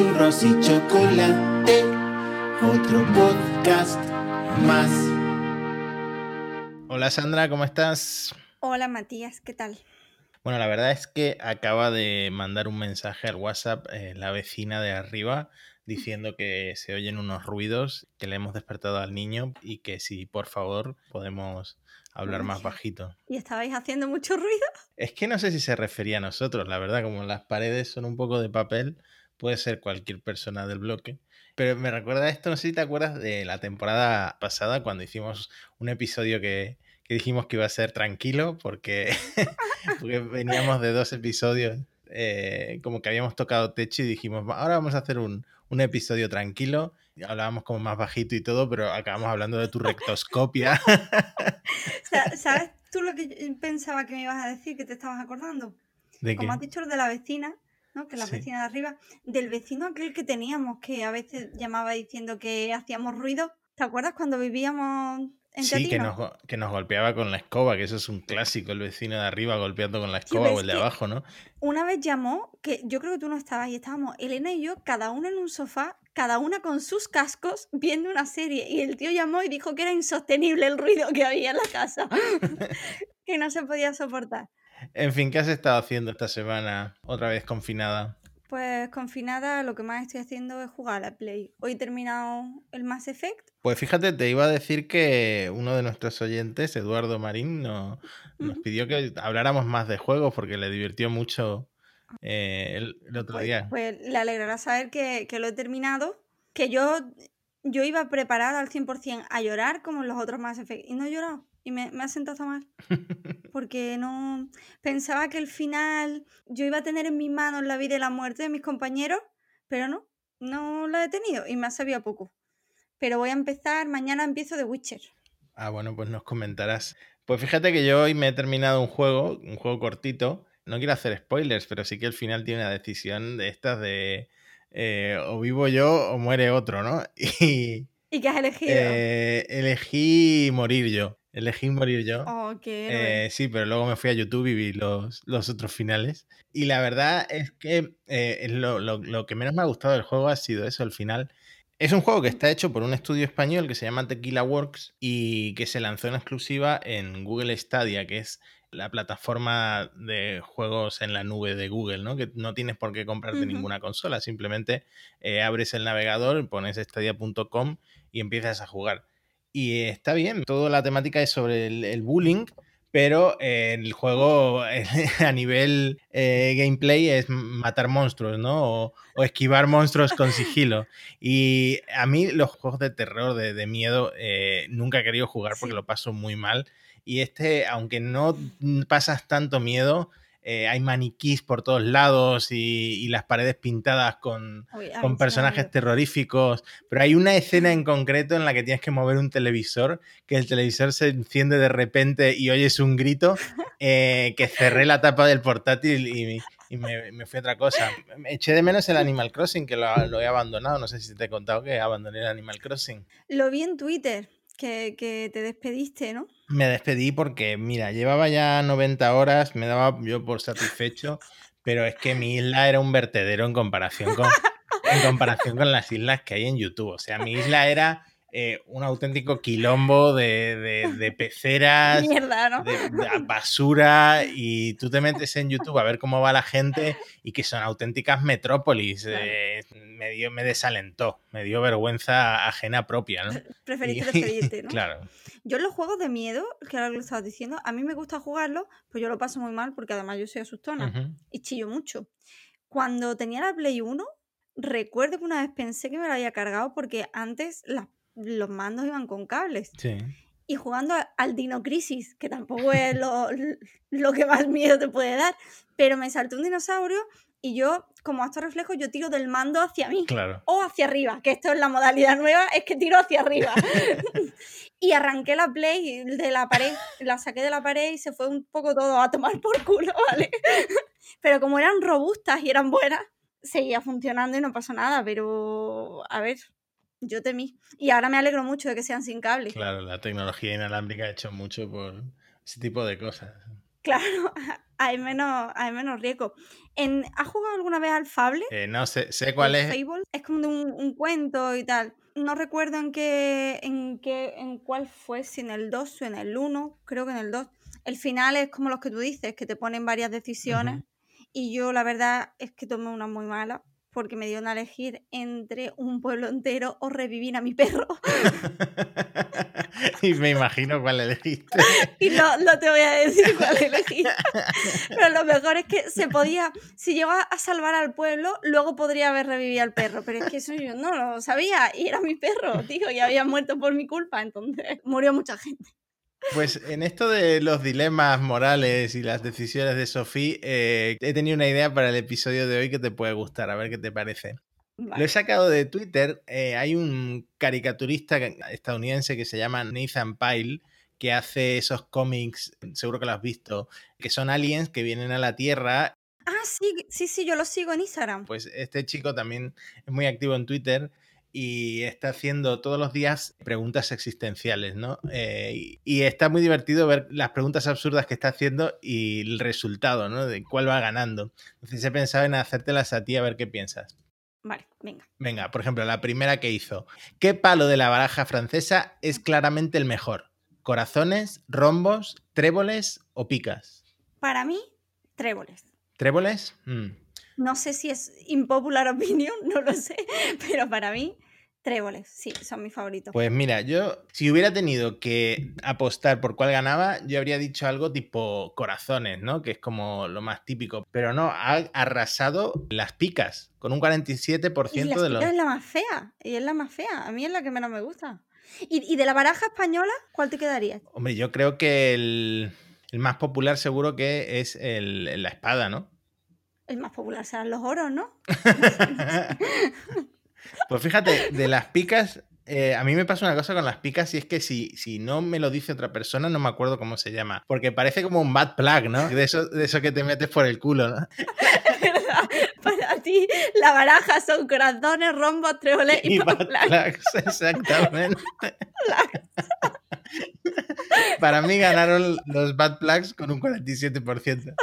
churros y chocolate, otro podcast más. Hola Sandra, ¿cómo estás? Hola Matías, ¿qué tal? Bueno, la verdad es que acaba de mandar un mensaje al WhatsApp eh, la vecina de arriba diciendo que se oyen unos ruidos, que le hemos despertado al niño y que si por favor podemos hablar más bajito. ¿Y estabais haciendo mucho ruido? Es que no sé si se refería a nosotros, la verdad, como las paredes son un poco de papel, puede ser cualquier persona del bloque. Pero me recuerda esto, no sé si te acuerdas de la temporada pasada cuando hicimos un episodio que, que dijimos que iba a ser tranquilo porque, porque veníamos de dos episodios eh, como que habíamos tocado techo y dijimos, ahora vamos a hacer un, un episodio tranquilo. Y hablábamos como más bajito y todo, pero acabamos hablando de tu rectoscopia. ¿Sabes tú lo que pensaba que me ibas a decir, que te estabas acordando? ¿De Como qué? has dicho lo de la vecina, ¿no? Que la Sí. vecina de arriba, del vecino aquel que teníamos, que a veces llamaba diciendo que hacíamos ruido. ¿Te acuerdas cuando vivíamos en Sí, que nos, que nos golpeaba con la escoba, que eso es un clásico, el vecino de arriba golpeando con la escoba o el de abajo, ¿no? Una vez llamó, que yo creo que tú no estabas, y estábamos Elena y yo, cada una en un sofá, cada una con sus cascos, viendo una serie. Y el tío llamó y dijo que era insostenible el ruido que había en la casa. que no se podía soportar. En fin, ¿qué has estado haciendo esta semana otra vez confinada? Pues confinada, lo que más estoy haciendo es jugar a la Play. Hoy he terminado el Mass Effect. Pues fíjate, te iba a decir que uno de nuestros oyentes, Eduardo Marín, no- nos pidió que habláramos más de juegos porque le divirtió mucho eh, el, el otro Pues, día. pues le alegrará saber que, que lo he terminado. Que yo, yo iba preparada al 100% a llorar como en los otros Mass Effect. Y no he llorado. Y me, me ha sentado mal. Porque no. Pensaba que el final yo iba a tener en mis manos la vida y la muerte de mis compañeros. Pero no. No la he tenido. Y me ha sabido poco. Pero voy a empezar. Mañana empiezo The Witcher. Ah, bueno, pues nos comentarás. Pues fíjate que yo hoy me he terminado un juego, un juego cortito. No quiero hacer spoilers, pero sí que al final tiene una decisión de estas de eh, o vivo yo o muere otro, ¿no? Y ¿Y qué has elegido? eh, elegí morir yo. Elegí morir yo. oh, qué. Eh, sí, pero luego me fui a YouTube y vi los, los otros finales. Y la verdad es que eh, lo, lo- lo que menos me ha gustado del juego ha sido eso, el final. Es un juego que está hecho por un estudio español que se llama Tequila Works y que se lanzó en exclusiva en Google Stadia, que es la plataforma de juegos en la nube de Google, ¿no? Que no tienes por qué comprarte ninguna consola, simplemente eh, abres el navegador, pones stadia.com y empiezas a jugar. Y está bien, toda la temática es sobre el, el bullying, pero el juego a nivel eh, gameplay es matar monstruos, ¿no? O, o esquivar monstruos con sigilo. Y a mí los juegos de terror, de, de miedo, eh, nunca he querido jugar porque Sí. lo paso muy mal. Y este, aunque no pasas tanto miedo, eh, hay maniquís por todos lados y, y las paredes pintadas con, Uy, me personajes terroríficos, pero hay una escena en concreto en la que tienes que mover un televisor, que el televisor se enciende de repente y oyes un grito, eh, que cerré la tapa del portátil y, y me, me fui a otra cosa. Eché de menos el Animal Crossing, que lo, lo he abandonado, no sé si te he contado que abandoné el Animal Crossing. Lo vi en Twitter, que, te despediste, ¿no? Me despedí porque, mira, llevaba ya 90 horas, me daba yo por satisfecho, pero es que mi isla era un vertedero en comparación con, en comparación con las islas que hay en YouTube. O sea, mi isla era eh, un auténtico quilombo de, de- de peceras, Mierda, ¿no? de, de basura, y tú te metes en YouTube a ver cómo va la gente y que son auténticas metrópolis. Eh, me, dio, me desalentó, me dio vergüenza ajena propia, ¿no? Preferiste despedirte, ¿no? Claro. Yo los juegos de miedo, que ahora que lo estabas diciendo, a mí me gusta jugarlos, pues yo lo paso muy mal porque además yo soy asustona y chillo mucho. Cuando tenía la Play 1, recuerdo que una vez pensé que me la había cargado porque antes las- los mandos iban con cables. Sí. Y jugando a- al Dino Crisis, que tampoco es lo, lo que más miedo te puede dar, pero me saltó un dinosaurio y yo, como acto reflejo, yo tiro del mando hacia mí Claro. o hacia arriba, que esto es la modalidad nueva, es que tiro hacia arriba. y arranqué la play de la pared, la saqué de la pared y se fue un poco todo a tomar por culo, ¿vale? pero como eran robustas y eran buenas, seguía funcionando y no pasó nada, pero a ver, yo temí. Y ahora me alegro mucho de que sean sin cable. Claro, la tecnología inalámbrica ha hecho mucho por ese tipo de cosas. Claro, hay menos, hay menos riesgo. En, ¿Has jugado alguna vez al Fable? Eh, no sé, sé cuál es. Fable es como de un, un cuento y tal. No recuerdo en qué, en qué, en cuál fue, si en el 2 o en el 1, creo que en el 2. El final es como los que tú dices, que te ponen varias decisiones. Y yo la verdad es que tomé una muy mala, porque me dieron a elegir entre un pueblo entero o revivir a mi perro. y me imagino cuál elegiste. y no, no te voy a decir cuál elegí. Pero lo mejor es que se podía, si llegaba a salvar al pueblo, luego podría haber revivido al perro. Pero es que eso yo no lo sabía y era mi perro, tío, y había muerto por mi culpa, entonces murió mucha gente. Pues en esto de los dilemas morales y las decisiones de Sofía, eh, he tenido una idea para el episodio de hoy que te puede gustar, a ver qué te parece. Lo he sacado de Twitter. eh, hay un caricaturista estadounidense que se llama Nathan Pyle que hace esos cómics, seguro que lo has visto, que son aliens que vienen a la Tierra. Ah, sí, sí, sí, yo lo sigo en Instagram. Pues este chico también es muy activo en Twitter y está haciendo todos los días preguntas existenciales, ¿no? Eh, y, y está muy divertido ver las preguntas absurdas que está haciendo y el resultado, ¿no? De cuál va ganando. Entonces he pensado en hacértelas a ti a ver qué piensas. Vale, venga. Venga, por ejemplo, la primera que hizo. ¿Qué palo de la baraja francesa es claramente el mejor? ¿Corazones, rombos, tréboles o picas? Para mí, tréboles. ¿Tréboles? Mm. No sé si es impopular opinion, no lo sé, pero para mí, tréboles, sí, son mis favoritos. Pues mira, yo si hubiera tenido que apostar por cuál ganaba, yo habría dicho algo tipo corazones, ¿no? Que es como lo más típico. Pero no, ha arrasado las picas con un 47% y las de los... picas es la más fea, y es la más fea, a mí es la que menos me gusta. ¿Y, y de la baraja española, cuál te quedaría? Hombre, yo creo que el, el más popular seguro que es el, la espada, ¿no? El más popular serán los oros, ¿no? pues fíjate, de las picas, eh, a mí me pasa una cosa con las picas y es que si, si no me lo dice otra persona, no me acuerdo cómo se llama. Porque parece como un bad plug, ¿no? De eso, de eso que te metes por el culo, ¿no? Verdad. Para ti, la baraja son corazones, rombos, tréboles y, Y bad plugs, exactamente. Para mí ganaron los bad plugs con un 47%.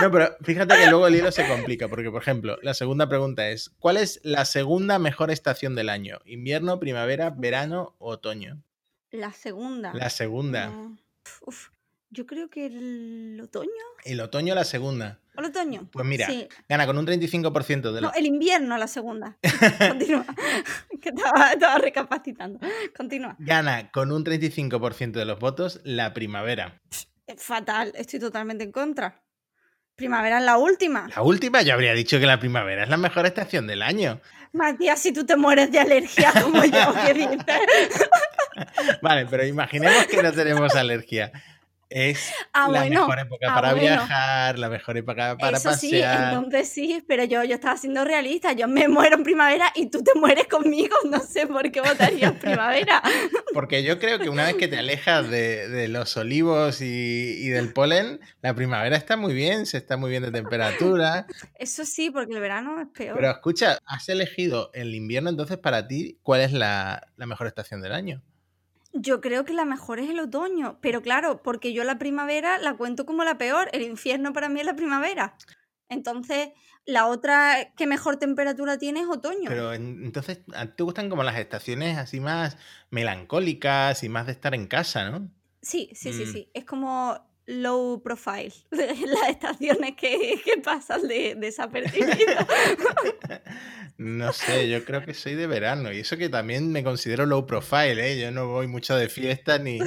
No, pero fíjate que luego el hilo se complica, porque por ejemplo, la segunda pregunta es, ¿cuál es la segunda mejor estación del año? ¿Invierno, primavera, verano o otoño? La segunda. La segunda. No. Uf, yo creo que el otoño. El otoño la segunda. ¿O el otoño? Pues mira, Sí. gana con un 35% de No, los... el invierno la segunda. Continúa. que estaba, estaba recapacitando. Continúa. Gana con un 35% de los votos la primavera. Es fatal, estoy totalmente en contra. Primavera es la última. La última yo habría dicho que la primavera es la mejor estación del año. Matías, si tú te mueres de alergia como yo, ¿qué dices? Vale, pero imaginemos que no tenemos alergia. Es Ah, la bueno, mejor época ah, para bueno. viajar, la mejor época para Eso sí, entonces sí, pero yo, yo estaba siendo realista. Yo me muero en primavera y tú te mueres conmigo. No sé por qué votaría en primavera. Porque yo creo que una vez que te alejas de, de los olivos y, y del polen, la primavera está muy bien, se está muy bien de temperatura. Eso sí, porque el verano es peor. Pero escucha, has elegido el invierno, entonces para ti, ¿cuál es la, la mejor estación del año? Yo creo que la mejor es el otoño, pero claro, porque yo la primavera la cuento como la peor, el infierno para mí es la primavera. Entonces, la otra que mejor temperatura tiene es otoño. Pero en- entonces, ¿a ti te gustan como las estaciones así más melancólicas y más de estar en casa, ¿no? Sí, sí, sí, Mm. sí. Es como low profile, las estaciones que, que pasan de desapercibidas. No sé, yo creo que soy de verano y eso que también me considero low profile, ¿eh? Yo no voy mucho de fiesta ni,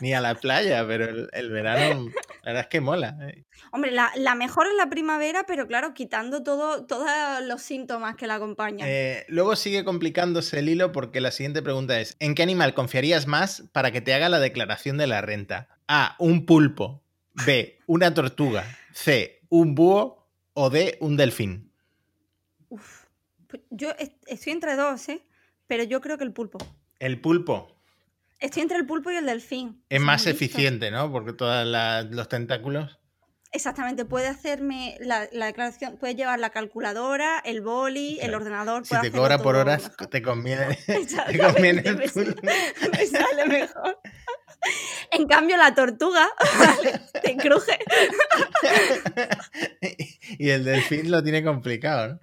ni a la playa, pero el, el verano, la verdad es que mola. ¿eh? Hombre, la, la mejor es la primavera, pero claro, quitando todo, todos los síntomas que la acompañan. Eh, luego sigue complicándose el hilo porque la siguiente pregunta es, ¿en qué animal confiarías más para que te haga la declaración de la renta? A, un pulpo. B, una tortuga. C, un búho. O D, un delfín. Uf. Pues Yo est- estoy entre dos, ¿eh? Pero yo creo que el pulpo. El pulpo Estoy entre el pulpo y el delfín. es más listos. eficiente, ¿no? Porque todos los tentáculos... Exactamente, puede hacerme la, la declaración, puede llevar la calculadora, el boli, el ordenador. Si te cobra por horas, mejor. te conviene, te conviene el me, sale mejor. En cambio, la tortuga ¿vale? te cruje. y el delfín lo tiene complicado, ¿no?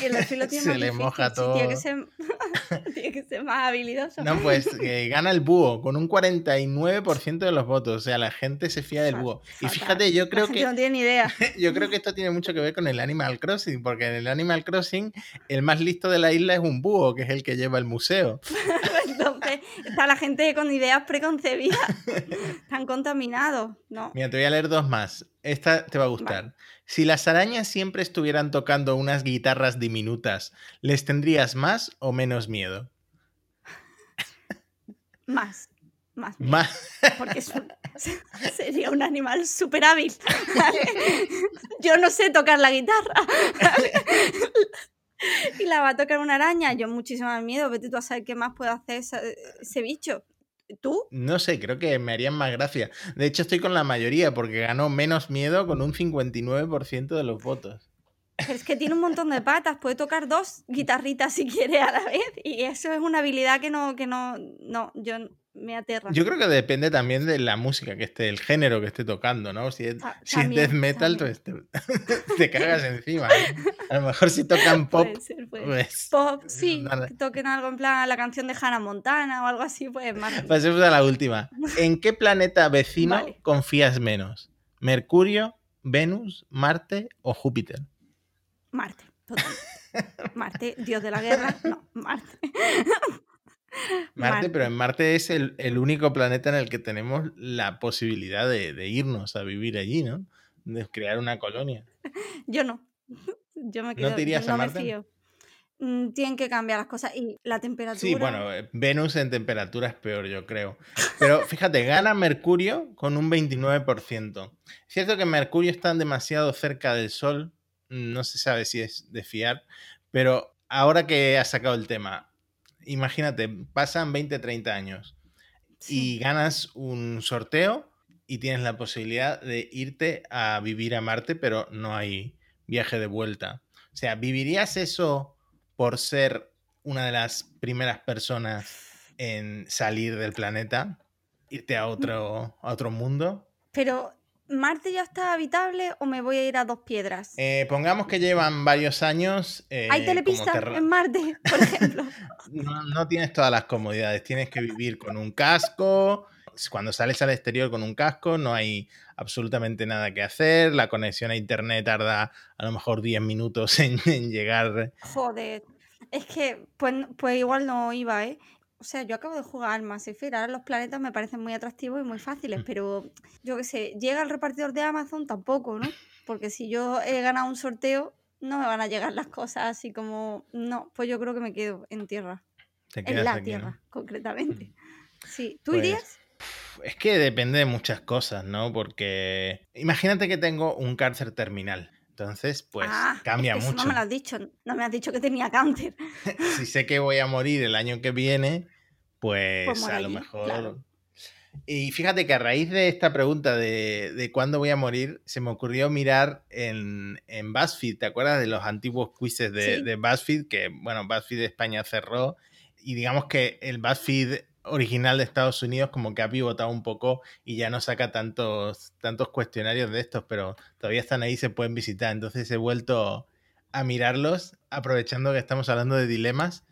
Y el delfín lo tiene Se más le difícil, moja sí, tiene, que todo. ser, tiene que ser más habilidoso. No, pues eh, gana el búho con un 49% de los votos. O sea, la gente se fía del búho. Y fíjate, yo La creo gente que no tiene ni idea. yo creo que esto tiene mucho que ver con el Animal Crossing, porque en el Animal Crossing el más listo de la isla es un búho, que es el que lleva el museo. Entonces, está la gente con ideas preconcebidas. Están contaminados. No. Mira, te voy a leer dos más. Esta te va a gustar. Si las arañas siempre estuvieran tocando unas guitarras diminutas, ¿les tendrías más o menos miedo? Más. Más. miedo, Más. Porque es un- sería un animal súper hábil. ¿vale? Yo no sé tocar la guitarra. ¿vale? Y la va a tocar una araña. Yo muchísimo más miedo. Vete tú a saber qué más puede hacer ese, ese bicho. ¿Tú? No sé, creo que me harían más gracia. De hecho, estoy con la mayoría porque ganó menos miedo con un 59% de los votos. Pero es que tiene un montón de patas. Puede tocar dos guitarritas si quiere a la vez. Y eso es una habilidad que no, que no, no, yo me aterra. Yo creo que depende también de la música que esté, el género que esté tocando, ¿no? Si es, Ta- si es también, death metal, también. pues te, te cagas encima. ¿no? A lo mejor si tocan pop, Puede ser, puede pues Pop, sí, nada. que toquen algo en plan la canción de Hannah Montana o algo así, pues más. Pasemos a la última. ¿En qué planeta vecino Vale. confías menos? ¿Mercurio, Venus, Marte o Júpiter? Marte, totalmente. Marte, dios de la guerra, no, Marte. Marte, pero en Marte es el, el único planeta en el que tenemos la posibilidad de, de irnos a vivir allí, ¿no? De crear una colonia. Yo no. Yo me quedo, te irías no a me Marte? fío. Mm, Tienen que cambiar las cosas y la temperatura. Sí, bueno, eh, Venus en temperatura es peor, yo creo. Pero fíjate, gana Mercurio con un 29%. Es cierto que Mercurio está demasiado cerca del Sol, no se sabe si es de fiar, pero ahora que has sacado el tema, imagínate, pasan 20, 30 años sí. y ganas un sorteo y tienes la posibilidad de irte a vivir a Marte, pero no hay viaje de vuelta. O sea, ¿vivirías eso por ser una de las primeras personas en salir del planeta? ¿Irte a otro, a otro mundo? Pero, ¿Marte ya está habitable o me voy a ir a dos piedras? Eh, pongamos que llevan varios años. eh, ¿Hay como telepistas terra- en Marte, por ejemplo? no, no tienes todas las comodidades. Tienes que vivir con un casco. Cuando sales al exterior con un casco, no hay absolutamente nada que hacer. La conexión a internet tarda a lo mejor 10 minutos en, en llegar. Joder. Es que, pues, pues igual no iba, ¿eh? O sea, yo acabo de jugar al Mass Effect, ahora los planetas me parecen muy atractivos y muy fáciles, Mm. pero yo qué sé, llega el repartidor de Amazon tampoco, ¿no? Porque si yo he ganado un sorteo, no me van a llegar las cosas así como... No, pues yo creo que me quedo en tierra, Te en la aquí, ¿no? tierra, concretamente. Sí, ¿tú Pues, irías? Es que depende de muchas cosas, ¿no? Porque imagínate que tengo un cáncer terminal. Entonces, pues Ah, es cambia eso mucho. no me lo has dicho, no me has dicho que tenía cáncer. si sé que voy a morir el año que viene, pues, Pues a lo mejor. claro. Y fíjate que a raíz de esta pregunta de, de cuándo voy a morir, se me ocurrió mirar en, en BuzzFeed. ¿Te acuerdas de los antiguos quizzes de, Sí. de BuzzFeed? Que, bueno, BuzzFeed de España cerró. Y digamos que el BuzzFeed original de Estados Unidos como que ha pivotado un poco y ya no saca tantos, tantos cuestionarios de estos, pero todavía están ahí, se pueden visitar. Entonces he vuelto a mirarlos, aprovechando que estamos hablando de dilemas.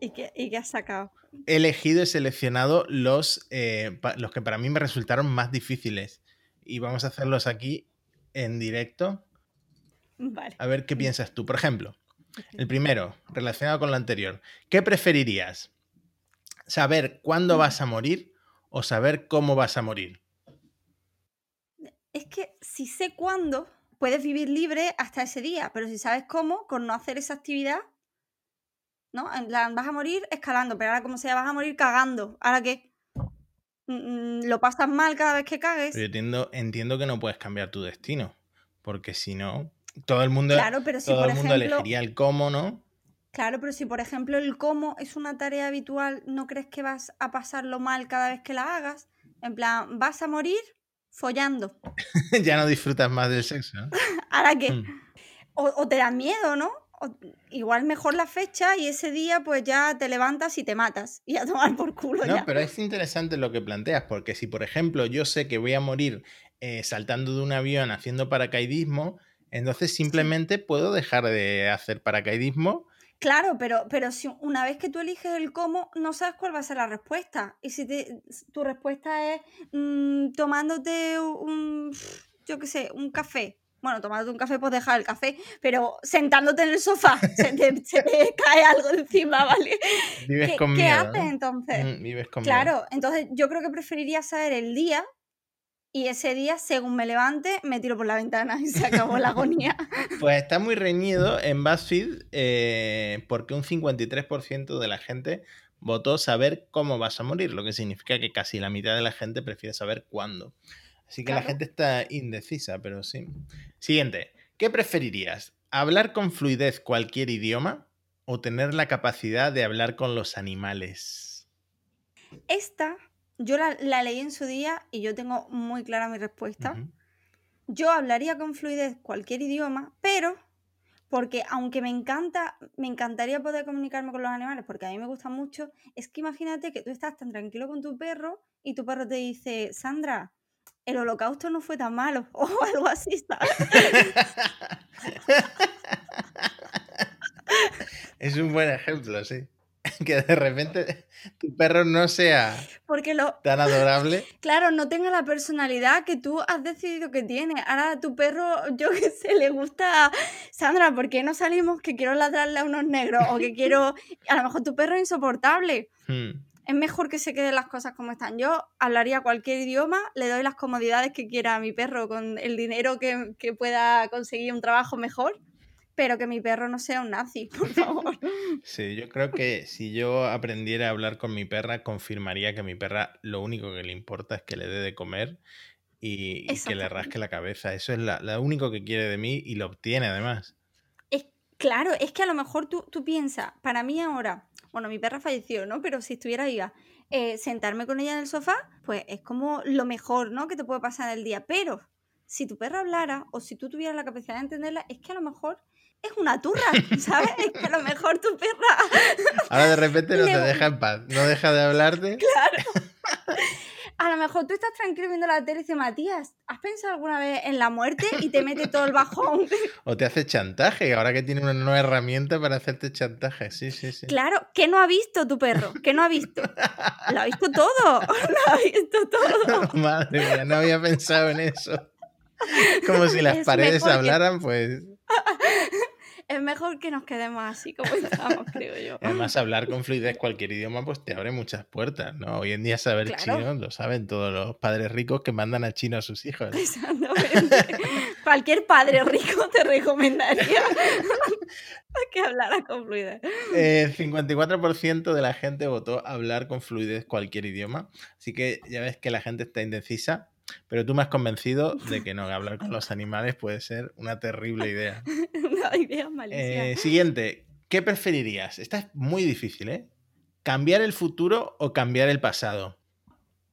¿Y qué, y qué has sacado? He elegido y seleccionado los, eh, los que para mí me resultaron más difíciles. Y vamos a hacerlos aquí en directo. Vale. A ver qué piensas tú. Por ejemplo, el primero, relacionado con lo anterior. ¿Qué preferirías? ¿Saber cuándo vas a morir o saber cómo vas a morir? Es que si sé cuándo, puedes vivir libre hasta ese día, pero si sabes cómo, con no hacer esa actividad, ¿no? En plan, vas a morir escalando, pero ahora como sea, vas a morir cagando. ¿Ahora qué? Mm, mm, ¿Lo pasas mal cada vez que cagues? Pero yo entiendo, entiendo que no puedes cambiar tu destino, porque si no, todo el mundo, Claro, pero si todo por el mundo ejemplo... elegiría el cómo, ¿no? Claro, pero si por ejemplo el cómo es una tarea habitual, ¿no crees que vas a pasarlo mal cada vez que la hagas? En plan, vas a morir follando. ya no disfrutas más del sexo. ¿no? ¿Ahora qué? Mm. O, o te da miedo, ¿no? O- igual mejor la fecha y ese día pues ya te levantas y te matas. Y a tomar por culo No, ya. pero es interesante lo que planteas, porque si, por ejemplo, yo sé que voy a morir eh, saltando de un avión haciendo paracaidismo, entonces simplemente puedo dejar de hacer paracaidismo. Claro, pero, pero si una vez que tú eliges el cómo, no sabes cuál va a ser la respuesta. Y si te- tu respuesta es mm, tomándote un, yo qué sé, un café. Bueno, tomándote un café, pues dejar el café, pero sentándote en el sofá, se te, se te cae algo encima, ¿vale? Vives ¿Qué, con qué miedo. haces ¿no? entonces? Mm, Vives con miedo. Claro, entonces yo creo que preferiría saber el día y ese día, según me levante, me tiro por la ventana y se acabó la agonía. Pues está muy reñido en BuzzFeed eh, porque un 53% de la gente votó saber cómo vas a morir, lo que significa que casi la mitad de la gente prefiere saber cuándo. Así que la gente está indecisa, pero sí. Siguiente, ¿qué preferirías? ¿Hablar con fluidez cualquier idioma o tener la capacidad de hablar con los animales? Esta, yo la, la leí en su día y yo tengo muy clara mi respuesta. Yo hablaría con fluidez cualquier idioma, pero porque aunque me encanta, me encantaría poder comunicarme con los animales, porque a mí me gusta mucho, es que imagínate que tú estás tan tranquilo con tu perro y tu perro te dice, Sandra, el holocausto no fue tan malo, o algo así, ¿sabes? es un buen ejemplo, sí. Que de repente tu perro no sea Porque lo, tan adorable. claro, no tenga la personalidad que tú has decidido que tiene. Ahora a tu perro, yo qué sé, le gusta, Sandra, ¿por qué no salimos que quiero ladrarle a unos negros? O que quiero, a lo mejor tu perro es insoportable. Hmm. es mejor que se queden las cosas como están. Yo hablaría cualquier idioma, le doy las comodidades que quiera a mi perro con el dinero que, que pueda conseguir un trabajo mejor, pero que mi perro no sea un nazi, por favor. Sí, yo creo que si yo aprendiera a hablar con mi perra, confirmaría que mi perra lo único que le importa es que le dé de comer y, y que le rasque la cabeza. Eso es la- lo único que quiere de mí y lo obtiene además. Es, claro, es que a lo mejor tú, tú piensas, para mí ahora, bueno, mi perra falleció, ¿no? Pero si estuviera viva, eh, sentarme con ella en el sofá, pues es como lo mejor, ¿no? Que te puede pasar en el día. Pero si tu perra hablara o si tú tuvieras la capacidad de entenderla, es que a lo mejor es una turra, ¿sabes? es que a lo mejor tu perra Ahora de repente no Le- te deja en paz, no deja de hablarte. A lo mejor tú estás tranquilo viendo la tele y dices, Matías, ¿has pensado alguna vez en la muerte? Y te mete todo el bajón. O te hace chantaje, ahora que tiene una nueva herramienta para hacerte chantaje. Sí, sí, sí. claro, ¿qué no ha visto tu perro? ¿Qué no ha visto? Lo ha visto todo. Lo ha visto todo. Madre mía, no había pensado en eso. Como si las Es paredes que- hablaran, pues. Es mejor que nos quedemos así como estamos, creo yo. Además, hablar con fluidez cualquier idioma, pues te abre muchas puertas, ¿no? Hoy en día saber Claro. chino lo saben todos los padres ricos que mandan a chino a sus hijos. Exactamente. Cualquier padre rico te recomendaría que hablara con fluidez. Eh, 54% de la gente votó hablar con fluidez cualquier idioma. Así que ya ves que la gente está indecisa. Pero tú me has convencido de que no, hablar con los animales puede ser una terrible idea. Eh, siguiente, ¿qué preferirías? Esta es muy difícil, ¿eh? ¿Cambiar el futuro o cambiar el pasado?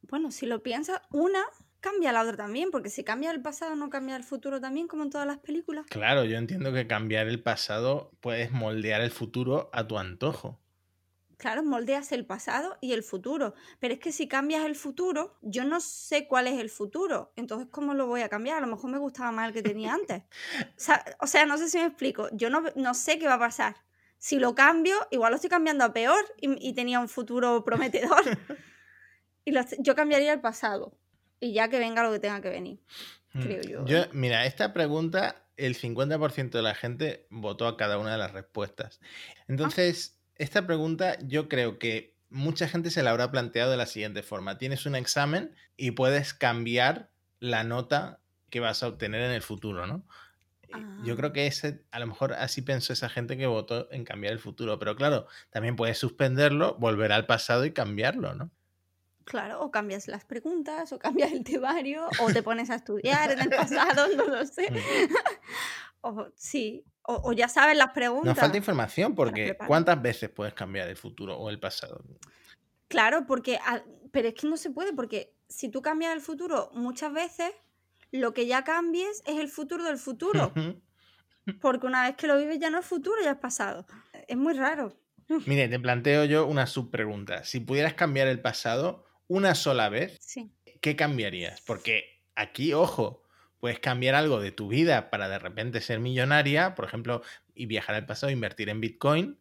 Bueno, si lo piensas, una cambia la otra también, porque si cambia el pasado, no cambia el futuro también, como en todas las películas. Claro, yo entiendo que cambiar el pasado puedes moldear el futuro a tu antojo. Claro, moldeas el pasado y el futuro, pero es que si cambias el futuro, yo no sé cuál es el futuro, entonces ¿cómo lo voy a cambiar? A lo mejor me gustaba más el que tenía antes. O sea, no sé si me explico, yo no, no sé qué va a pasar. Si lo cambio, igual lo estoy cambiando a peor y, y tenía un futuro prometedor. Y lo- yo cambiaría el pasado y ya que venga lo que tenga que venir. Mm, Creo yo, Yo, ¿eh? mira, esta pregunta, el 50% de la gente votó a cada una de las respuestas. Entonces, esta pregunta yo creo que mucha gente se la habrá planteado de la siguiente forma. Tienes un examen y puedes cambiar la nota que vas a obtener en el futuro, ¿no? Yo Ah. creo que ese, a lo mejor así pensó esa gente que votó en cambiar el futuro. Pero claro, también puedes suspenderlo, volver al pasado y cambiarlo, ¿no? Claro, o cambias las preguntas, o cambias el temario, o te pones a estudiar en el pasado, no lo sé. Mm. O, sí, o, o ya sabes las preguntas. Nos falta información porque. ¿cuántas veces puedes cambiar el futuro o el pasado? Claro, porque, pero es que no se puede, porque si tú cambias el futuro muchas veces, lo que ya cambies es el futuro del futuro. Porque una vez que lo vives ya no es futuro, ya es pasado. Es muy raro. Mire, te planteo yo una subpregunta. Si pudieras cambiar el pasado una sola vez, Sí. ¿qué cambiarías? Porque aquí, ojo, puedes cambiar algo de tu vida para de repente ser millonaria, por ejemplo, y viajar al pasado, invertir en Bitcoin,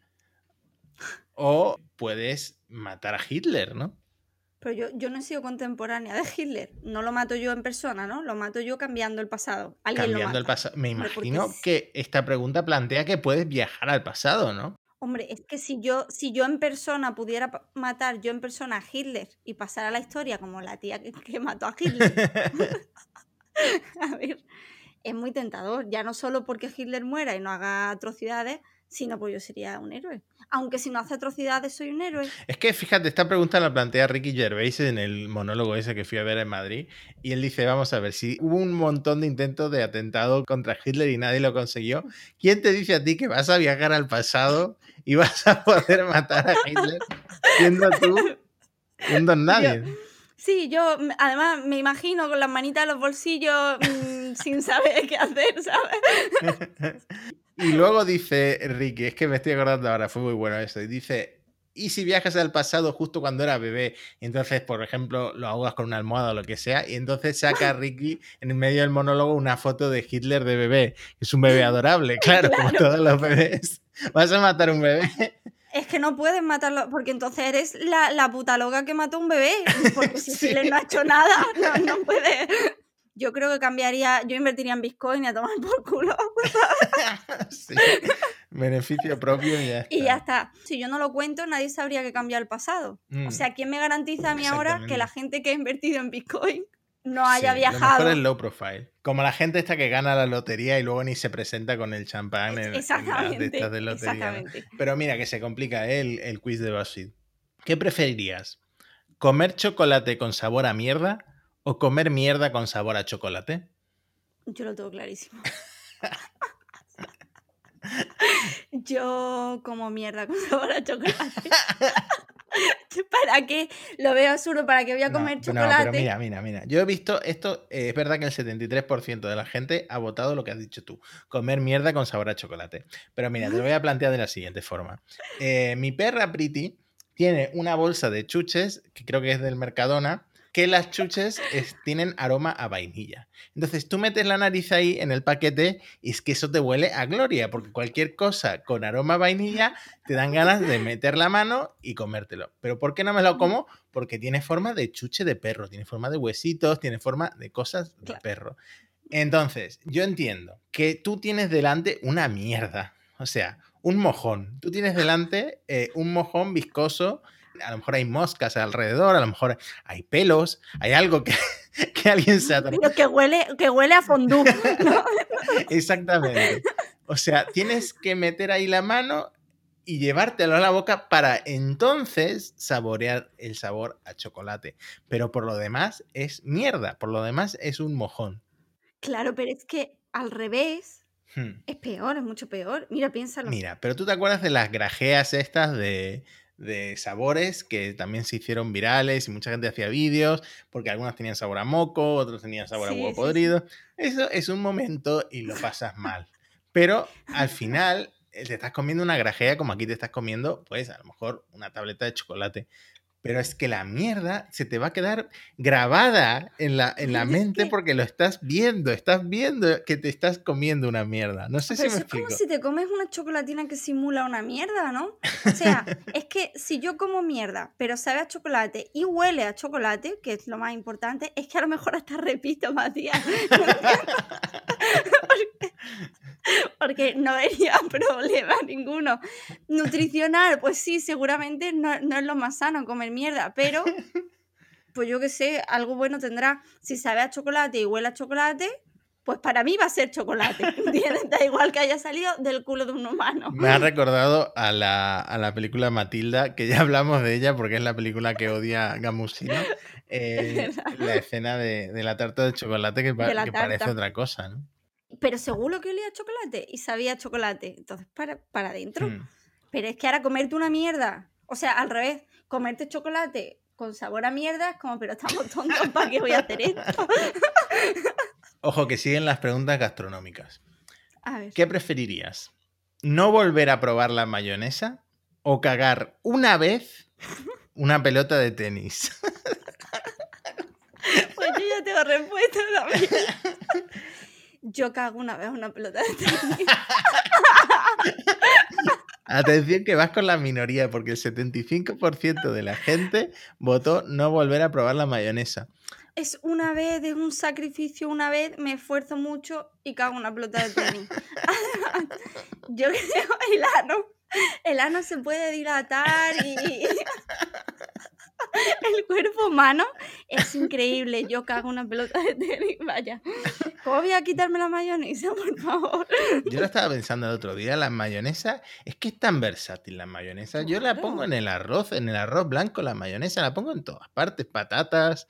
o puedes matar a Hitler, ¿no? Pero yo, yo no he sido contemporánea de Hitler. No lo mato yo en persona, ¿no? Lo mato yo cambiando el pasado. Alguien Cambiando lo el pasado. Me porque imagino que esta pregunta plantea que puedes viajar al pasado, ¿no? Hombre, es que si yo, si yo en persona pudiera matar yo en persona a Hitler y pasar a la historia como la tía que, que mató a Hitler, a ver, es muy tentador. Ya no solo porque Hitler muera y no haga atrocidades, sino porque yo sería un héroe. Aunque si no hace atrocidades soy un héroe. Es que fíjate, esta pregunta la plantea Ricky Gervais en el monólogo ese que fui a ver en Madrid. Y él dice: Vamos a ver, si hubo un montón de intentos de atentado contra Hitler y nadie lo consiguió, ¿quién te dice a ti que vas a viajar al pasado y vas a poder matar a Hitler siendo tú don nadie? Sí, yo mm, además me imagino con las manitas en los bolsillos mm, sin saber qué hacer, ¿sabes? Y luego dice Ricky, es que me estoy acordando ahora, fue muy bueno eso. Y dice, ¿y si viajas al pasado justo cuando era bebé? Entonces, por ejemplo, lo ahogas con una almohada o lo que sea. Y entonces saca Ricky en medio del monólogo una foto de Hitler de bebé. que Es un bebé adorable, claro, como Claro. todos los bebés. ¿Vas a matar a un bebé? Es que no puedes matarlo, porque entonces eres la, la puta loca que mató a un bebé. Porque si Sí. Hitler no ha hecho nada, no, no puede. Yo creo que cambiaría, yo invertiría en Bitcoin y a tomar por culo. Sí. Beneficio propio y ya está. Y ya está. Si yo no lo cuento, nadie sabría que cambia el pasado. Mm. O sea, ¿quién me garantiza a mí ahora que la gente que ha invertido en Bitcoin no haya Sí, Lo viajado? mejor es low profile. Como la gente esta que gana la lotería y luego ni se presenta con el champán en, en las de Exactamente. estas de lotería. ¿no? exactamente. Pero mira que se complica ¿eh? el, el quiz de BuzzFeed. ¿Qué preferirías? ¿Comer chocolate con sabor a mierda o comer mierda con sabor a chocolate? Yo lo tengo clarísimo. Yo como mierda con sabor a chocolate. ¿Para qué? Lo veo absurdo. ¿Para qué voy a comer no, chocolate? pero mira, mira, mira. Yo he visto esto, eh, es verdad que el 73% de la gente ha votado lo que has dicho tú, comer mierda con sabor a chocolate. Pero mira, te lo voy a plantear de la siguiente forma. Eh, mi perra Pretty tiene una bolsa de chuches, que creo que es del Mercadona, que las chuches es- tienen aroma a vainilla. Entonces tú metes la nariz ahí en el paquete y es que eso te huele a gloria, porque cualquier cosa con aroma a vainilla te dan ganas de meter la mano y comértelo. Pero ¿por qué no me lo como? Porque tiene forma de chuche de perro, tiene forma de huesitos, tiene forma de cosas de Claro. perro. Entonces, yo entiendo que tú tienes delante una mierda, o sea, un mojón. Tú tienes delante eh, un mojón viscoso, a lo mejor hay moscas alrededor, a lo mejor hay pelos, hay algo que, que alguien se ha tomado. Pero que huele, que huele a fondue. ¿no? Exactamente. O sea, tienes que meter ahí la mano y llevártelo a la boca para entonces saborear el sabor a chocolate. Pero por lo demás es mierda, por lo demás es un mojón. Claro, pero es que al revés Hmm. es peor, es mucho peor. Mira, piénsalo. Mira, pero tú te acuerdas de las grajeas estas de, de sabores que también se hicieron virales y mucha gente hacía vídeos porque algunas tenían sabor a moco, otros tenían sabor Sí, a huevo sí, podrido. Eso es un momento y lo pasas mal. Pero al final eh, te estás comiendo una grajea como aquí te estás comiendo, pues a lo mejor una tableta de chocolate. Pero es que la mierda se te va a quedar grabada en la, en la mente que- porque lo estás viendo, estás viendo que te estás comiendo una mierda. No sé Pero si me eso es como explico. si te comes una chocolatina que simula una mierda, ¿no? O sea, es que si yo como mierda, pero sabe a chocolate y huele a chocolate, que es lo más importante, es que a lo mejor hasta repito más días. porque, porque no vería problema ninguno. Nutricional, pues sí, seguramente no, no es lo más sano comer mierda, pero pues yo qué sé, algo bueno tendrá. Si sabe a chocolate y huele a chocolate, pues para mí va a ser chocolate. ¿entiendes? Da igual que haya salido del culo de un humano. Me ha recordado a la, a la película Matilda, que ya hablamos de ella porque es la película que odia Gamusino. Eh, la escena de, de la tarta de chocolate que, pa- De la que parece otra cosa, ¿no? Pero seguro que olía a chocolate y sabía a chocolate. Entonces, para, para adentro. Hmm. Pero es que ahora comerte una mierda. O sea, al revés, comerte chocolate con sabor a mierda, es como, pero estamos tontos, ¿para qué voy a hacer esto? Ojo, que siguen las preguntas gastronómicas. A ver. ¿Qué preferirías? ¿No volver a probar la mayonesa o cagar una vez una pelota de tenis? Pues yo ya tengo respuesta también. Yo cago una vez una pelota de tenis. Atención que vas con la minoría porque el 75% de la gente votó no volver a probar la mayonesa. Es una vez, es un sacrificio una vez, me esfuerzo mucho y cago una pelota de tenis. Yo creo el ano, el ano se puede dilatar y el cuerpo humano es increíble. Yo cago una pelota de tenis, vaya. ¿Cómo voy a quitarme la mayonesa, por favor? Yo lo estaba pensando el otro día, la mayonesa, es que es tan versátil la mayonesa. Yo la pongo en el arroz, en el arroz blanco, la mayonesa la pongo en todas partes, patatas,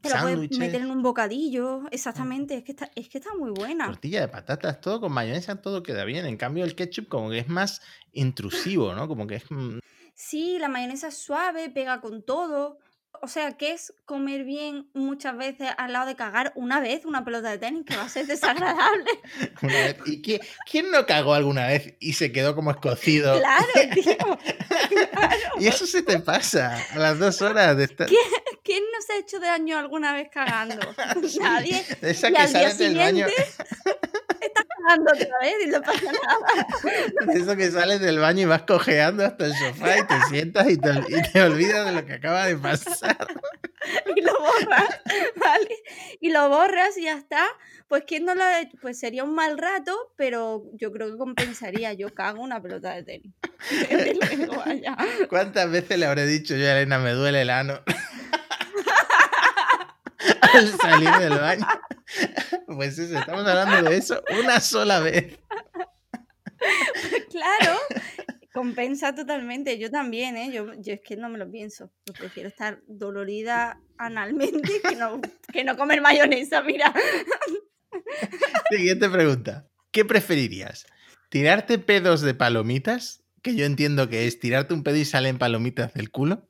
Te la puedes sándwiches, meter en un bocadillo, exactamente. Es que está, es que está muy buena. tortilla de patatas, todo con mayonesa, todo queda bien. En cambio, el ketchup como que es más intrusivo, ¿no? Como que es... mm, Sí, la mayonesa es suave, pega con todo. O sea, que es comer bien muchas veces al lado de cagar una vez una pelota de tenis, que va a ser desagradable. una vez. ¿Y qué- quién no cagó alguna vez y se quedó como escocido? claro, tío. Y eso se te pasa a las dos horas de estar... ¿Quién no se ha hecho daño alguna vez cagando? Nadie. Esa Y que al día baño, Estás cagando otra vez y no pasa nada. de eso que sales del baño y vas cojeando hasta el sofá y te sientas y te, ol- y te olvidas de lo que acaba de pasar. y lo borras, ¿vale? Y lo borras y ya está. Pues quién no lo ha hecho? Pues sería un mal rato, pero yo creo que compensaría. Yo cago una pelota de tenis. ¿Cuántas veces le habré dicho yo a Elena, me duele el ano? Al salir del baño. Pues eso, estamos hablando de eso una sola vez. Claro, compensa totalmente. Yo también, ¿eh? Yo, yo es que no me lo pienso. Yo prefiero estar dolorida analmente que no, que no comer mayonesa, mira. Siguiente pregunta. ¿Qué preferirías? ¿Tirarte pedos de palomitas? Que yo entiendo que es tirarte un pedo y salen palomitas del culo.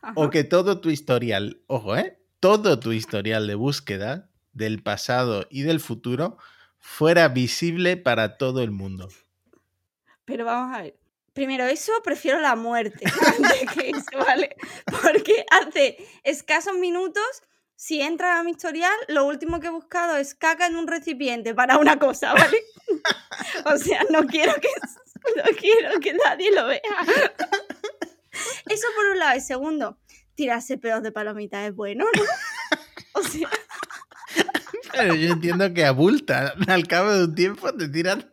Ajá. O que todo tu historial, ojo, ¿eh? Todo tu historial de búsqueda del pasado y del futuro fuera visible para todo el mundo. Pero vamos a ver. Primero, eso prefiero la muerte antes que eso, ¿vale? Porque hace escasos minutos, si entras a mi historial, lo último que he buscado es caca en un recipiente para una cosa, ¿vale? O sea, no quiero que, no quiero que nadie lo vea. Eso por un lado. Y segundo, tirarse pedos de palomitas es bueno, ¿no? O sea, Pero yo entiendo que abulta. Al cabo de un tiempo te tiran.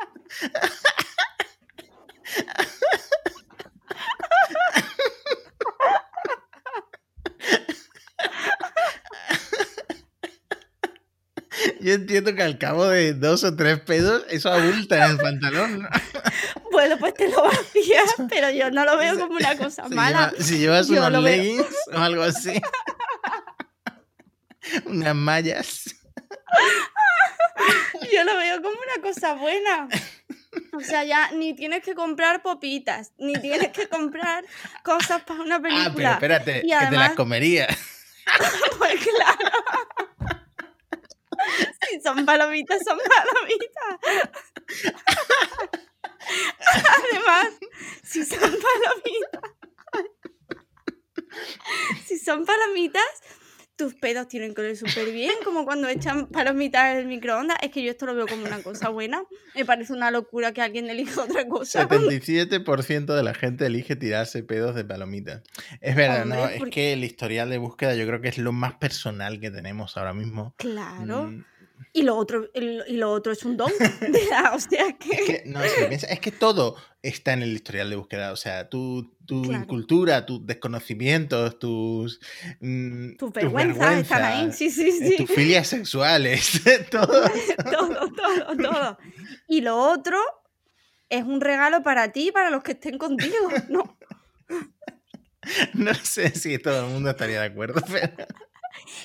Yo entiendo que al cabo de dos o tres pedos, eso abulta en el pantalón. ¿no? bueno, pues te lo vacías, pero yo no lo veo como una cosa Si mala. lleva- si llevas Yo unos veo. leggings o algo así. Unas mallas. Yo lo veo como una cosa buena. O sea, ya ni tienes que comprar popitas, ni tienes que comprar cosas para una Ah, pero película. espérate, Y que te las comerías. Pues claro. Son palomitas, son palomitas. Además, si son palomitas. Si son palomitas, tus pedos tienen que oler súper bien, como cuando echan palomitas en el microondas. Es que yo esto lo veo como una cosa buena. Me parece una locura que alguien elija otra cosa. 77% de la gente elige tirarse pedos de palomitas. Es verdad, Hombre, ¿no? Es porque- que el historial de búsqueda yo creo que es lo más personal que tenemos ahora mismo. Claro. Mm, Y lo otro, y lo otro es un don. de la- o sea Es que. no, es que todo está en el historial de búsqueda. O sea, tu, tu Claro. incultura, tus desconocimientos, tus. mm, Tus vergüenzas están ahí. Sí, sí, eh, sí. Tus filias sexuales, todo. todo, todo, todo. Y lo otro es un regalo para ti y para los que estén contigo, ¿no? No sé si todo el mundo estaría de acuerdo, pero.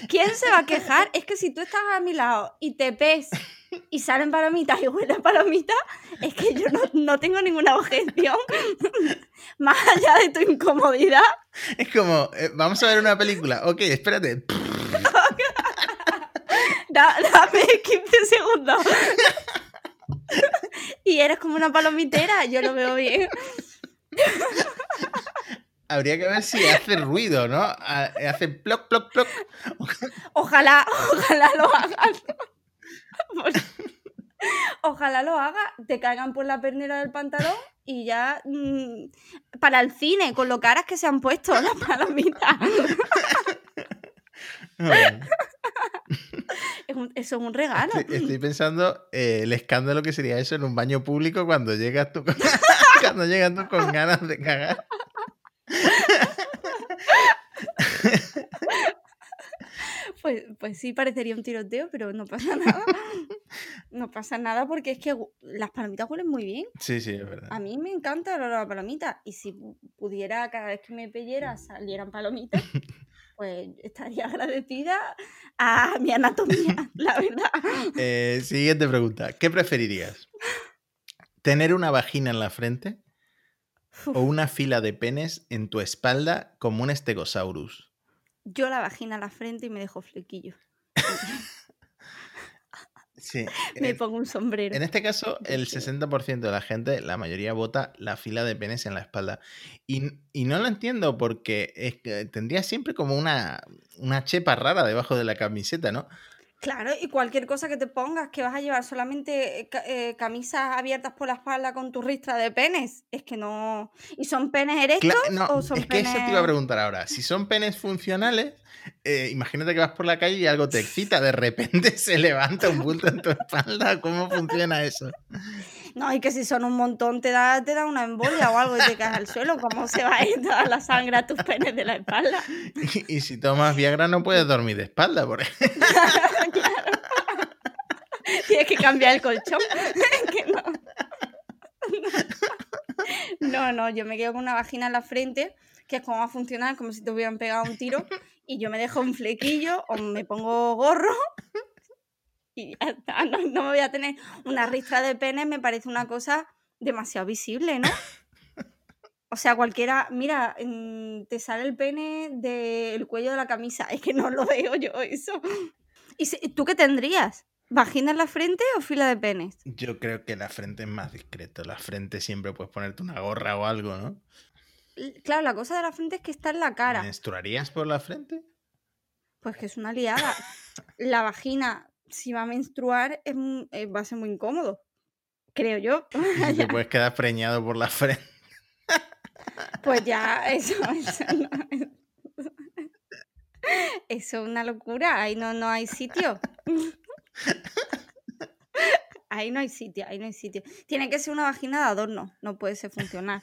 ¿Quién se va a quejar? Es que si tú estás a mi lado y te ves y salen palomitas y huelen palomitas, es que yo no, no tengo ninguna objeción. más allá de tu incomodidad, Es como, eh, vamos a ver una película. Ok, espérate. da- dame 15 segundos. y eres como una palomitera, yo lo veo bien. Habría que ver si hace ruido, ¿no? Hace ploc, ploc, ploc. Ojalá, ojalá lo hagas. Ojalá lo haga, te caigan por la pernera del pantalón y ya mm, para el cine, con lo caras que se han puesto las palomitas. Es un- eso es un regalo. Estoy, estoy pensando eh, el escándalo que sería eso en un baño público cuando llegas tú con, cuando llegas tú con ganas de cagar. Pues, pues sí, parecería un tiroteo, pero no pasa nada. No pasa nada porque es que las palomitas huelen muy bien. Sí, sí, es verdad. A mí me encanta el olor a palomita y si pu- pudiera cada vez que me pellera salieran palomitas, pues estaría agradecida a mi anatomía, la verdad. Eh, siguiente pregunta. ¿Qué preferirías? ¿Tener una vagina en la frente o una fila de penes en tu espalda como un stegosaurus? Yo la vagina a la frente y me dejo flequillo. Sí. Me pongo un sombrero. En este caso, el Sí. 60% de la gente, la mayoría vota la fila de penes en la espalda. Y, y no lo entiendo porque es que tendría siempre como una, una chepa rara debajo de la camiseta, ¿no? Claro, y cualquier cosa que te pongas, que vas a llevar solamente eh, ca- eh, camisas abiertas por la espalda con tu ristra de penes, es que no... ¿Y son penes erectos Cla- no, o son es que eso te iba a preguntar ahora. Si son penes funcionales, eh, imagínate que vas por la calle y algo te excita, de repente se levanta un bulto en tu espalda. ¿Cómo funciona eso? No, y que si son un montón te da, te da una embolia o algo y te caes al suelo. ¿Cómo se va a ir toda la sangre a tus penes de la espalda? Y, y si tomas Viagra no puedes dormir de espalda, por ejemplo. Tienes que cambiar el colchón. Que no. no, no, yo me quedo con una vagina en la frente, que es como va a funcionar, como si te hubieran pegado un tiro, y yo me dejo un flequillo o me pongo gorro. Y ya está, no, no me voy a tener una ristra de pene, me parece una cosa demasiado visible, ¿no? O sea, cualquiera, mira, mm, te sale el pene del cuello de la camisa, es que no lo veo yo eso. ¿Y si- tú qué tendrías? ¿Vagina en la frente o fila de penes? Yo creo que la frente es más discreto. La frente siempre puedes ponerte una gorra o algo, ¿no? Claro, la cosa de la frente es que está en la cara. ¿Menstruarías por la frente? Pues que es una liada. La vagina, si va a menstruar, es eh, va a ser muy incómodo. Creo yo. Y te puedes quedar preñado por la frente. Pues ya, eso, eso, no- eso es una locura. Ahí no, no hay sitio. Ahí no hay sitio, ahí no hay sitio. Tiene que ser una vagina de adorno, no puede ser funcional.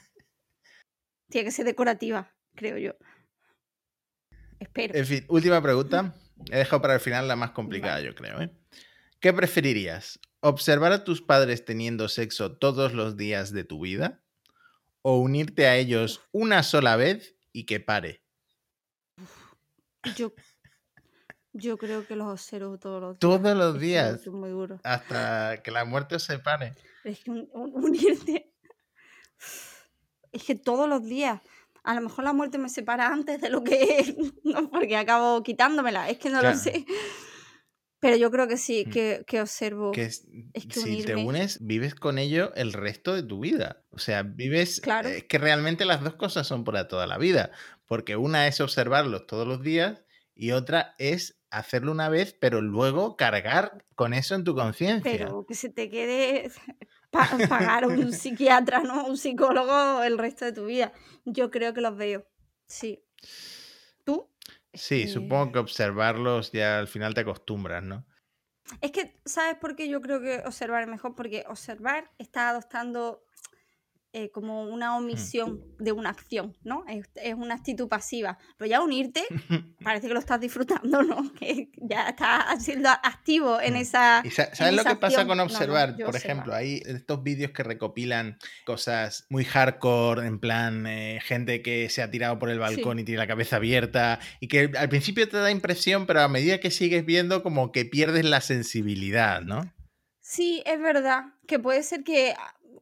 Tiene que ser decorativa, creo yo. Espero. En fin, última pregunta. He dejado para el final la más complicada, yo creo. ¿eh? ¿Qué preferirías? ¿Observar a tus padres teniendo sexo todos los días de tu vida? ¿O unirte a ellos una sola vez y que pare? Yo, yo creo que los observo todos los días. Todos los días. Es muy duro. Hasta que la muerte os separe. Es que un- un- unirte. Es que todos los días. A lo mejor la muerte me separa antes de lo que es. No, porque acabo quitándomela. Es que no Claro. lo sé. Pero yo creo que sí, Mm. que, que observo. Que es- Es que si te unirme- unes, vives con ello el resto de tu vida. O sea, vives. Claro. Es que realmente las dos cosas son para toda la vida. Porque una es observarlos todos los días y otra es hacerlo una vez, pero luego cargar con eso en tu conciencia. Pero que se te quede pa- pagar a un psiquiatra, ¿no? Un psicólogo el resto de tu vida. Yo creo que los veo. Sí. ¿Tú? Sí, Eh, supongo que observarlos ya al final te acostumbras, ¿no? Es que, ¿sabes por qué yo creo que observar es mejor? Porque observar está adoptando eh, como una omisión de una acción, ¿no? Es, es una actitud pasiva. Pero ya unirte, parece que lo estás disfrutando, ¿no? Que ya estás siendo activo en Mm. esa... ¿Y sa- en sabes lo esa que pasa acción. con No, no, observar? Por ejemplo, hay estos vídeos que recopilan cosas muy hardcore, en plan, eh, gente que se ha tirado por el balcón y tiene la cabeza abierta, y que al principio te da impresión, pero a medida que sigues viendo, como que pierdes la sensibilidad, ¿no? Sí, es verdad, que puede ser que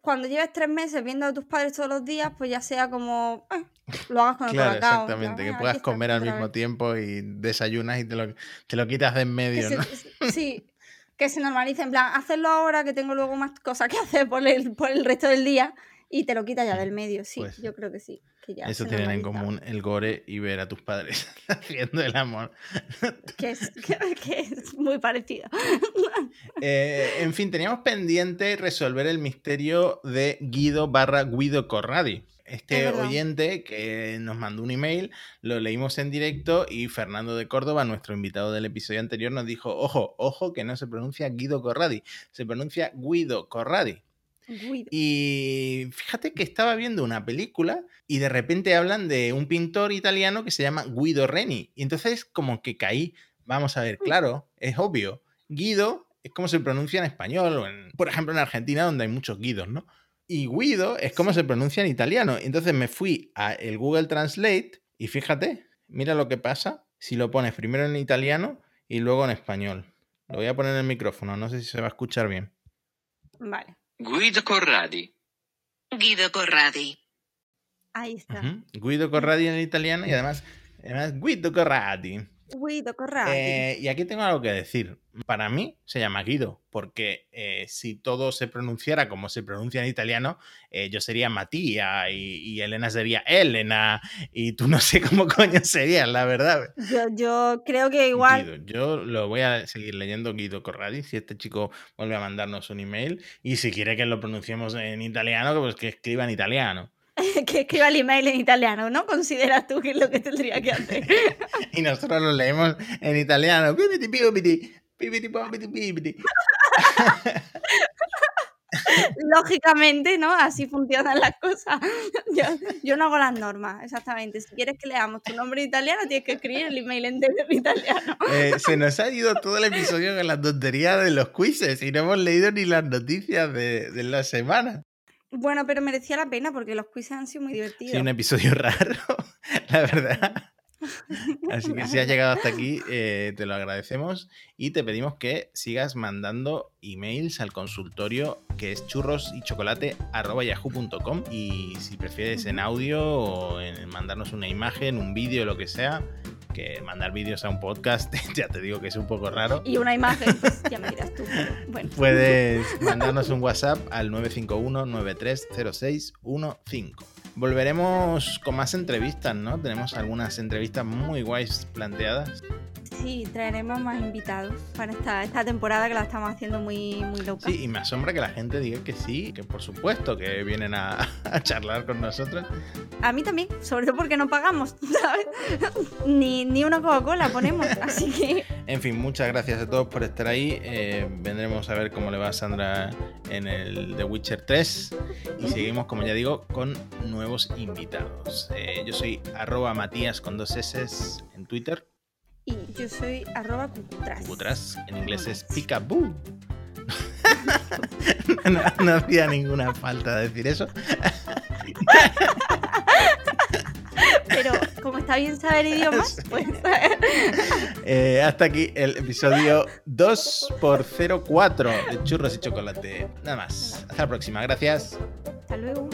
cuando lleves tres meses viendo a tus padres todos los días, pues ya sea como eh, lo hagas con el Claro, colacao, exactamente. Que "Ah, puedas comer al mismo vez". tiempo y desayunas y te lo, te lo quitas de en Que medio, se- ¿no? sí, que se normalice, en plan, hacerlo ahora que tengo luego más cosas que hacer por el, por el resto del día y te lo quitas ya del medio. Sí, Pues yo creo que sí. Que ya Eso tienen en común el gore y ver a tus padres haciendo el amor. Que es, que, que es muy parecido. Eh, en fin, teníamos pendiente resolver el misterio de Guido barra Guido Corradi. Este oyente que nos mandó un email, lo leímos en directo y Fernando de Córdoba, nuestro invitado del episodio anterior, nos dijo, ojo, ojo, que no se pronuncia Guido Corradi, se pronuncia Guido Corradi. Guido. Y fíjate que estaba viendo una película y de repente hablan de un pintor italiano que se llama Guido Reni. Y entonces como que caí, vamos a ver, claro, es obvio. Guido es como se pronuncia en español, o en- por ejemplo en Argentina donde hay muchos Guidos, ¿no? Y Guido es como se pronuncia en italiano. Entonces me fui a el Google Translate y fíjate, mira lo que pasa si lo pones primero en italiano y luego en español. Lo voy a poner en el micrófono, no sé si se va a escuchar bien. Vale, Guido Corradi. Guido Corradi. ahí está. Guido Corradi en italiano y además, además Guido Corradi. Guido Corradi. Eh, y aquí tengo algo que decir. Para mí se llama Guido, porque eh, si todo se pronunciara como se pronuncia en italiano, eh, yo sería Matías y, y Elena sería Elena y tú no sé cómo coño serías, la verdad. Yo, yo creo que igual Guido. Yo lo voy a seguir leyendo Guido Corradi si este chico vuelve a mandarnos un email y si quiere que lo pronunciemos en italiano, pues que escriba en italiano. que escriba el email en italiano, ¿no? ¿Consideras tú que es lo que tendría que hacer? Y nosotros lo leemos en italiano. Lógicamente, ¿no? Así funcionan las cosas. Yo, yo no hago las normas, exactamente. Si quieres que leamos tu nombre en italiano, tienes que escribir el email entero en italiano. Eh, se nos ha ido todo el episodio con la tontería de los quizzes y no hemos leído ni las noticias de, de la semana. Bueno, pero merecía la pena porque los quizzes han sido muy Sí, divertidos. un episodio raro, la verdad. Así que si has llegado hasta aquí, eh, te lo agradecemos y te pedimos que sigas mandando emails al consultorio que es churros y chocolate yahoo.com y si prefieres en audio o en mandarnos una imagen, un vídeo, lo que sea, que mandar vídeos a un podcast, ya te digo que es un poco raro. Y una imagen, pues ya me dirás tú. pero Bueno, Puedes mandarnos un WhatsApp al 951-930615. Volveremos con más entrevistas, ¿no? Tenemos algunas entrevistas muy guays planteadas. sí, traeremos más invitados para esta, esta temporada que la estamos haciendo muy, muy loca. Sí, y me asombra que la gente diga que sí, que por supuesto que vienen a, a charlar con nosotros. A mí también, sobre todo porque no pagamos, ¿sabes? Ni, ni una Coca-Cola ponemos, así que En fin, muchas gracias a todos por estar ahí. Eh, vendremos a ver cómo le va a Sandra en el The Witcher 3. Y seguimos, como ya digo, con nuevos invitados. Eh, yo soy arroba Matías con dos S en Twitter. y yo soy arroba cucutras. Cucutras, en inglés es peekaboo. no, no hacía ninguna falta decir eso. Pero como está bien saber idiomas, pues Eh, hasta aquí el episodio 2x04 de churros y chocolate. Nada más. Hasta la próxima. Gracias. hasta luego.